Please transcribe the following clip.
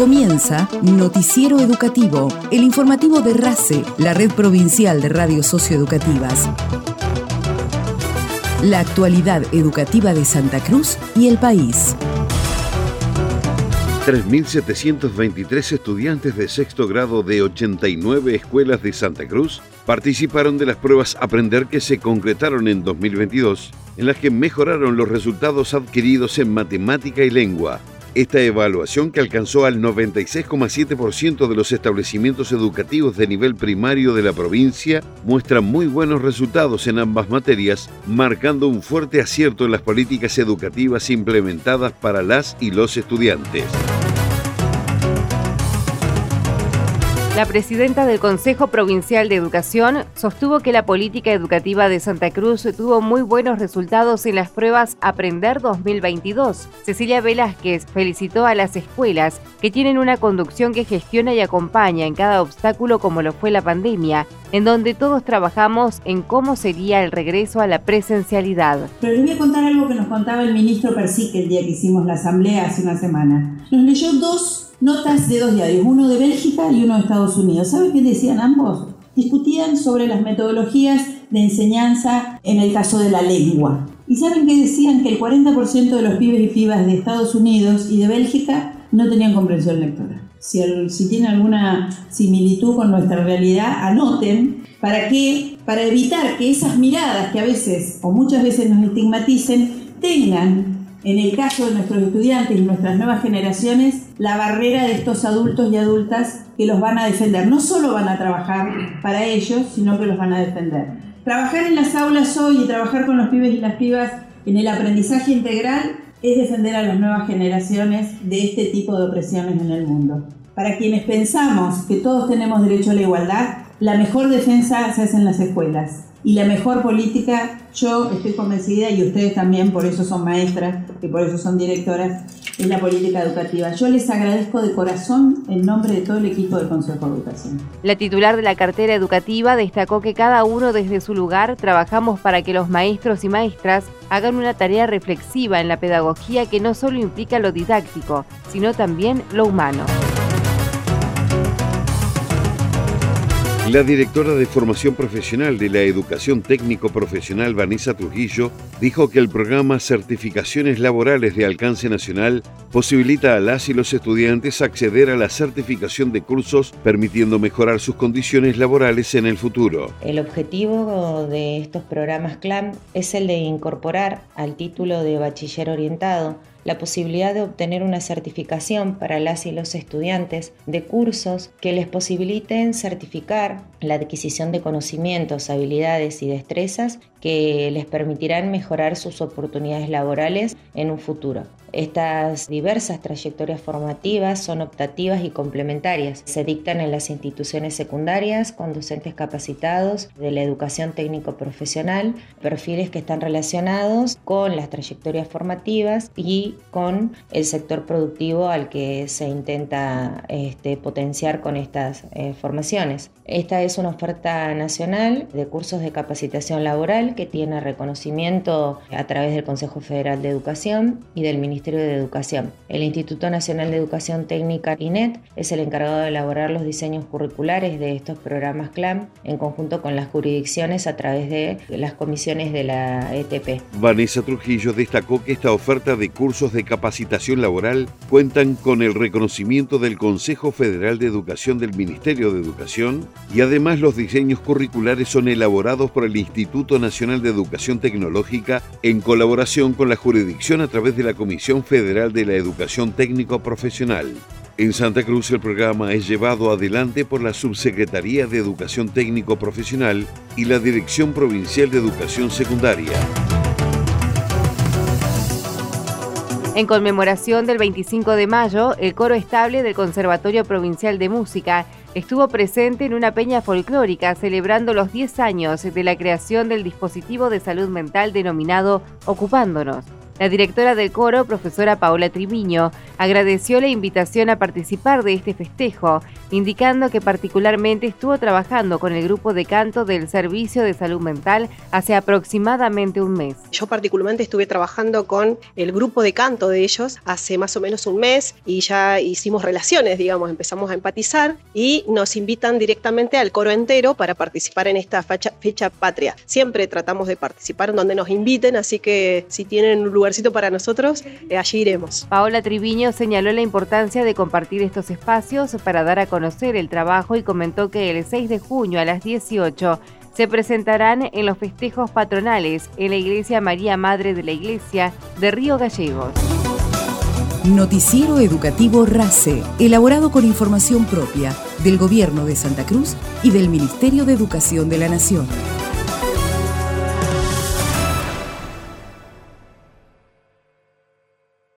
Comienza Noticiero Educativo, el informativo de RACE, la red provincial de radios socioeducativas. La actualidad educativa de Santa Cruz y el país. 3.723 estudiantes de sexto grado de 89 escuelas de Santa Cruz participaron de las pruebas Aprender que se concretaron en 2022, en las que mejoraron los resultados adquiridos en matemática y lengua, esta evaluación, que alcanzó al 96,7% de los establecimientos educativos de nivel primario de la provincia, muestra muy buenos resultados en ambas materias, marcando un fuerte acierto en las políticas educativas implementadas para las y los estudiantes. La presidenta del Consejo Provincial de Educación sostuvo que la política educativa de Santa Cruz tuvo muy buenos resultados en las pruebas Aprender 2022. Cecilia Velázquez felicitó a las escuelas que tienen una conducción que gestiona y acompaña en cada obstáculo como lo fue la pandemia, en donde todos trabajamos en cómo sería el regreso a la presencialidad. Pero les voy a contar algo que nos contaba el ministro Persique el día que hicimos la asamblea hace una semana. Nos leyó dos notas de dos diarios, uno de Bélgica y uno de Estados Unidos. ¿Sabe qué decían ambos? Discutían sobre las metodologías de enseñanza en el caso de la lengua. ¿Y saben qué decían? Que el 40% de los pibes y pibas de Estados Unidos y de Bélgica no tenían comprensión lectora. Si, si tienen alguna similitud con nuestra realidad, anoten para que, para evitar que esas miradas que a veces o muchas veces nos estigmaticen tengan en el caso de nuestros estudiantes y nuestras nuevas generaciones, la barrera de estos adultos y adultas que los van a defender. No solo van a trabajar para ellos, sino que los van a defender. Trabajar en las aulas hoy y trabajar con los pibes y las pibas en el aprendizaje integral es defender a las nuevas generaciones de este tipo de opresiones en el mundo. Para quienes pensamos que todos tenemos derecho a la igualdad, la mejor defensa se hace en las escuelas. Y la mejor política, yo estoy convencida, y ustedes también, por eso son maestras y por eso son directoras, es la política educativa. Yo les agradezco de corazón en nombre de todo el equipo del Consejo de Educación. La titular de la cartera educativa destacó que cada uno desde su lugar trabajamos para que los maestros y maestras hagan una tarea reflexiva en la pedagogía que no solo implica lo didáctico, sino también lo humano. La directora de formación profesional de la educación técnico profesional, Vanessa Trujillo, dijo que el programa Certificaciones Laborales de Alcance Nacional posibilita a las y los estudiantes acceder a la certificación de cursos, permitiendo mejorar sus condiciones laborales en el futuro. El objetivo de estos programas CLAM es el de incorporar al título de bachiller orientado la posibilidad de obtener una certificación para las y los estudiantes de cursos que les posibiliten certificar la adquisición de conocimientos, habilidades y destrezas que les permitirán mejorar sus oportunidades laborales en un futuro. Estas diversas trayectorias formativas son optativas y complementarias. Se dictan en las instituciones secundarias con docentes capacitados de la educación técnico-profesional, perfiles que están relacionados con las trayectorias formativas y con el sector productivo al que se intenta este, potenciar con estas eh, formaciones. Esta es una oferta nacional de cursos de capacitación laboral que tiene reconocimiento a través del Consejo Federal de Educación y del Ministerio de Educación. El Instituto Nacional de Educación Técnica, INET, es el encargado de elaborar los diseños curriculares de estos programas CLAM en conjunto con las jurisdicciones a través de las comisiones de la ETP. Vanessa Trujillo destacó que esta oferta de cursos de capacitación laboral cuentan con el reconocimiento del Consejo Federal de Educación del Ministerio de Educación y además los diseños curriculares son elaborados por el Instituto Nacional de Educación Tecnológica en colaboración con la jurisdicción a través de la Comisión Federal de la Educación Técnico Profesional. En Santa Cruz el programa es llevado adelante por la Subsecretaría de Educación Técnico Profesional y la Dirección Provincial de Educación Secundaria. En conmemoración del 25 de mayo, el coro estable del Conservatorio Provincial de Música estuvo presente en una peña folclórica celebrando los 10 años de la creación del dispositivo de salud mental denominado Ocupándonos. La directora del coro, profesora Paola Triviño, agradeció la invitación a participar de este festejo, indicando que particularmente estuvo trabajando con el grupo de canto del Servicio de Salud Mental hace aproximadamente un mes. Yo particularmente estuve trabajando con el grupo de canto de ellos hace más o menos un mes y ya hicimos relaciones, digamos, empezamos a empatizar y nos invitan directamente al coro entero para participar en esta fecha, patria. Siempre tratamos de participar en donde nos inviten, así que si tienen un lugar para nosotros, eh, allí iremos. Paola Triviño señaló la importancia de compartir estos espacios para dar a conocer el trabajo y comentó que el 6 de junio a las 18 se presentarán en los festejos patronales en la Iglesia María Madre de la Iglesia de Río Gallegos. Noticiero Educativo RACE, elaborado con información propia del Gobierno de Santa Cruz y del Ministerio de Educación de la Nación.